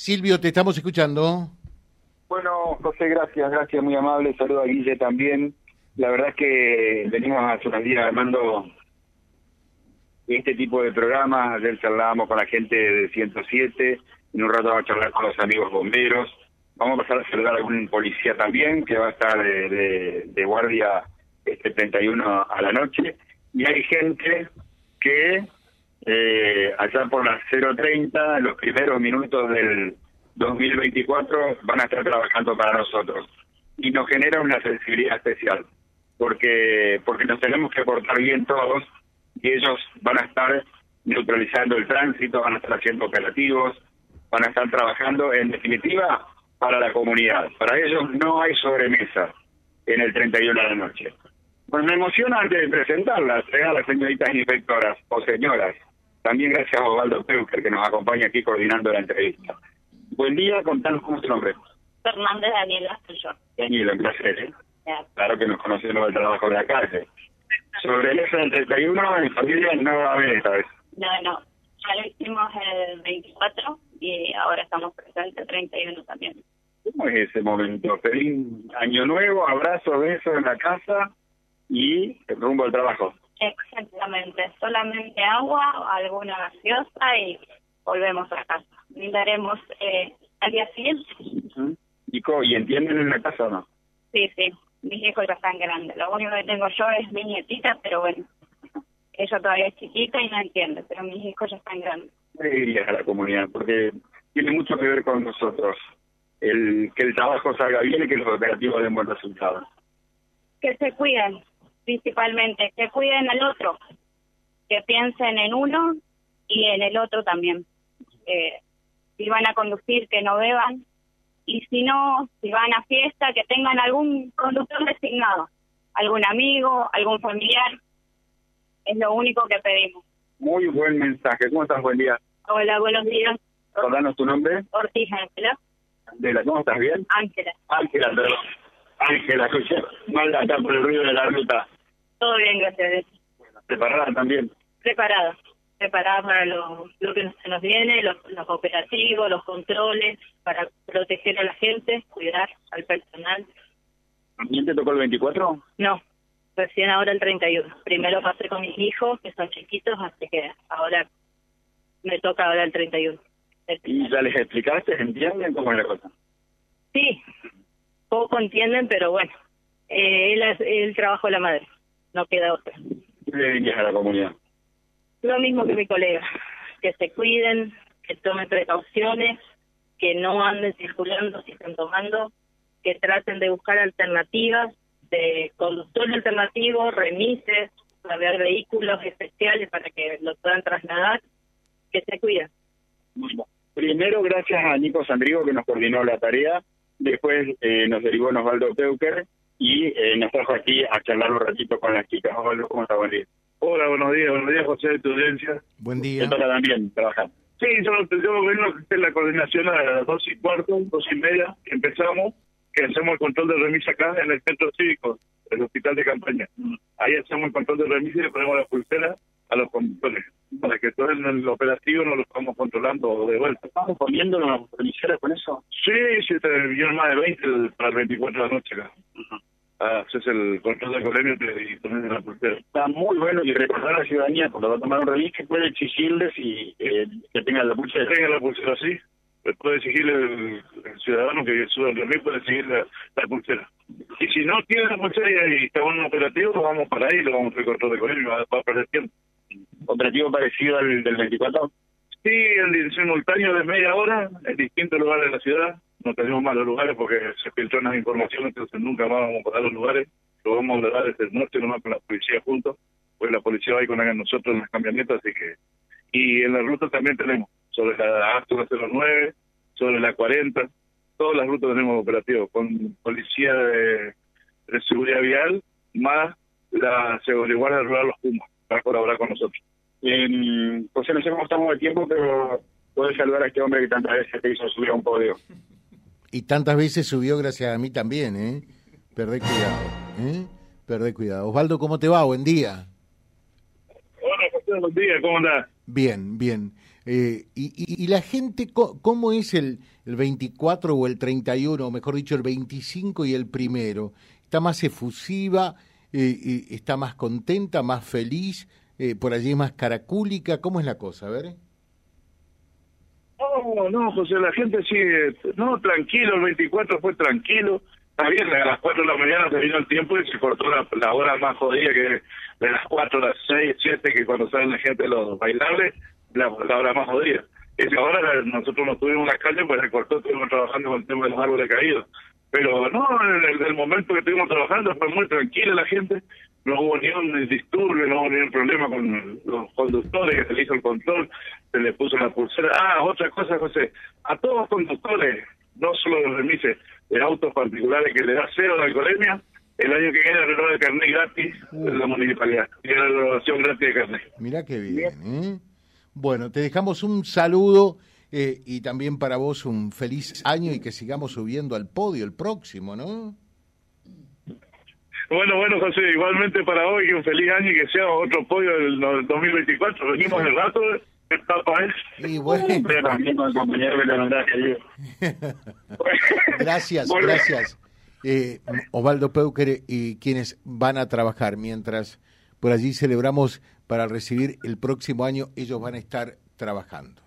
Silvio, te estamos escuchando. Bueno, José, gracias, gracias, muy amable. Saludo a Guille también. La verdad es que venimos hace unos días armando este tipo de programas. Ayer charlábamos con la gente de 107, en un rato vamos a charlar con los amigos bomberos. Vamos a pasar a saludar a algún policía también que va a estar de, de guardia este 31 a la noche. Y hay gente que eh, allá por las 0.30, los primeros minutos del 2024, van a estar trabajando para nosotros. Y nos genera una sensibilidad especial, porque, porque nos tenemos que portar bien todos y ellos van a estar neutralizando el tránsito, van a estar haciendo operativos, van a estar trabajando en definitiva para la comunidad. Para ellos no hay sobremesa en el 31 de la noche. Pues me emociona antes de presentarlas, eh, a las señoritas inspectoras o señoras. También gracias a Osvaldo Peuker, que nos acompaña aquí coordinando la entrevista. Buen día, contanos cómo es tu nombre. Fernández Daniela yo. Daniela, un placer, ¿eh? Claro que nos conocemos del trabajo de la calle. Sobre el S del 31, en familia no va a haber esta vez. No, no. Ya lo hicimos el 24 y ahora estamos presentes el 31 también. ¿Cómo es ese momento? Feliz año nuevo, abrazo, beso en la casa y rumbo al trabajo. Exactamente, solamente agua, alguna gaseosa y volvemos a casa. Brindaremos eh, al día siguiente. ¿Y entienden en la casa o no? Sí, sí, mis hijos ya están grandes. Lo único que tengo yo es mi nietita, pero bueno, ella todavía es chiquita y no entiende, pero mis hijos ya están grandes. ¿Qué dirías a la comunidad? Porque tiene mucho que ver con nosotros. El que el trabajo salga bien y que los operativos den buen resultado. Que se cuiden, principalmente, que cuiden al otro, que piensen en uno y en el otro también. Eh, si van a conducir, que no beban, y si no, si van a fiesta, que tengan algún conductor designado, algún amigo, algún familiar. Es lo único que pedimos. Muy buen mensaje. ¿Cómo estás? Buen día. Hola, buenos días. Recordanos tu nombre. Ortiz Ángela. ¿Cómo estás? ¿Bien? Ángela. Ángela, perdón. Ángela, escuché mal acá por el ruido de la ruta. Todo bien, gracias ¿Preparada también? Preparada. Preparada para lo, lo que se nos viene, los, los operativos, los controles, para proteger a la gente, cuidar al personal. ¿También te tocó el 24? No, recién ahora el 31. Primero pasé con mis hijos, que son chiquitos, así que ahora me toca ahora el 31. ¿Y ya les explicaste? ¿Entienden cómo es la cosa? Sí, poco entienden, pero bueno, eh, es el trabajo de la madre, no queda otra. ¿Qué le dirías a la comunidad? Lo mismo que mi colega, que se cuiden, que tomen precauciones, que no anden circulando si están tomando, que traten de buscar alternativas de conductor alternativo, remises, haber vehículos especiales para que los puedan trasladar, que se cuiden. Primero, gracias a Nico Sandrigo que nos coordinó la tarea Después eh, nos derivó Osvaldo Peuker y eh, nos trajo aquí a charlar un ratito con las chicas. Osvaldo, ¿cómo está? Buen día. Hola, buenos días. Buenos días, José, de tu audiencia. Buen día. ¿Qué también trabajando? Sí, yo, yo vengo a la coordinación a las dos y cuarto, dos y media, que empezamos, que hacemos el control de remisa acá en el centro cívico, el hospital de campaña. Ahí hacemos el control de remisa y le ponemos la pulsera a los conductores, para que todo el, operativo no lo estamos controlando de vuelta. ¿Estamos poniendo las emisoras con eso? Sí, sí, te más de 20 para el 24 de la noche acá. Haces el control de colegio y pones la pulsera. Está muy bueno y recordar a la ciudadanía cuando va a tomar un release que puede exigirles y eh, que tenga la pulsera. Tenga la pulsera, sí. Puede exigirle el, ciudadano que suba el release, puede exigir la, pulsera. Y si no tiene la pulsera y está en un operativo, vamos para ahí lo vamos a hacer control de colegio y va, va a perder tiempo operativo parecido al del 24? Sí, en simultáneo de media hora en distintos lugares de la ciudad. No tenemos malos lugares porque se filtran las informaciones, entonces nunca vamos a dar los lugares. Lo vamos a dar desde el norte nomás con la policía juntos, pues la policía va a ir con nosotros en las camionetas, así que... Y en la ruta también tenemos, sobre la Astura 09, sobre la 40, todas las rutas tenemos operativos, con policía de, seguridad vial, más la seguridad rural Los Pumas para colaborar con nosotros. Eh, José, no sé cómo estamos de tiempo, pero puedo saludar a este hombre que tantas veces te hizo subir a un podio. Y tantas veces subió gracias a mí también, ¿eh? Perdé cuidado, ¿eh? Perdé cuidado. Osvaldo, ¿cómo te va? Buen día. Hola, José, buen día, ¿cómo andás? Bien, bien. Eh, y, la gente, ¿cómo es el, el 24 o el 31, o mejor dicho, el 25 y el primero? ¿Está más efusiva? Eh, ¿Está más contenta, más feliz? Eh, ¿Por allí más caracúlica? ¿Cómo es la cosa? A ver. No, no, José, la gente sigue, no, tranquilo, el 24 fue tranquilo, está bien, a las 4 de la mañana se vino el tiempo y se cortó la, hora más jodida que de las 4 a las 6, 7, que cuando salen la gente los bailables, la, hora más jodida. Y ahora nosotros no tuvimos la calle, pues se cortó, estuvimos trabajando con el tema de los árboles caídos. Pero no, en el, momento que estuvimos trabajando fue muy tranquila la gente, no hubo ni un disturbio, no hubo ni un problema con los conductores, que se le hizo el control, se le puso la pulsera. Ah, otra cosa, José, a todos los conductores, no solo los remises, de autos particulares que le da cero de alcoholemia, el año que viene renueva el carnet gratis en la municipalidad. Y la renovación gratis de carnet. Mirá qué bien, ¿eh? Bueno, te dejamos un saludo eh, y también para vos un feliz año y que sigamos subiendo al podio el próximo, ¿no? Bueno, bueno, José, igualmente para hoy que un feliz año y que sea otro podio del 2024. Venimos el rato, etapa es. Y bueno. gracias, gracias. Eh, Osvaldo Peuker y quienes van a trabajar mientras por allí celebramos para recibir el próximo año, ellos van a estar trabajando.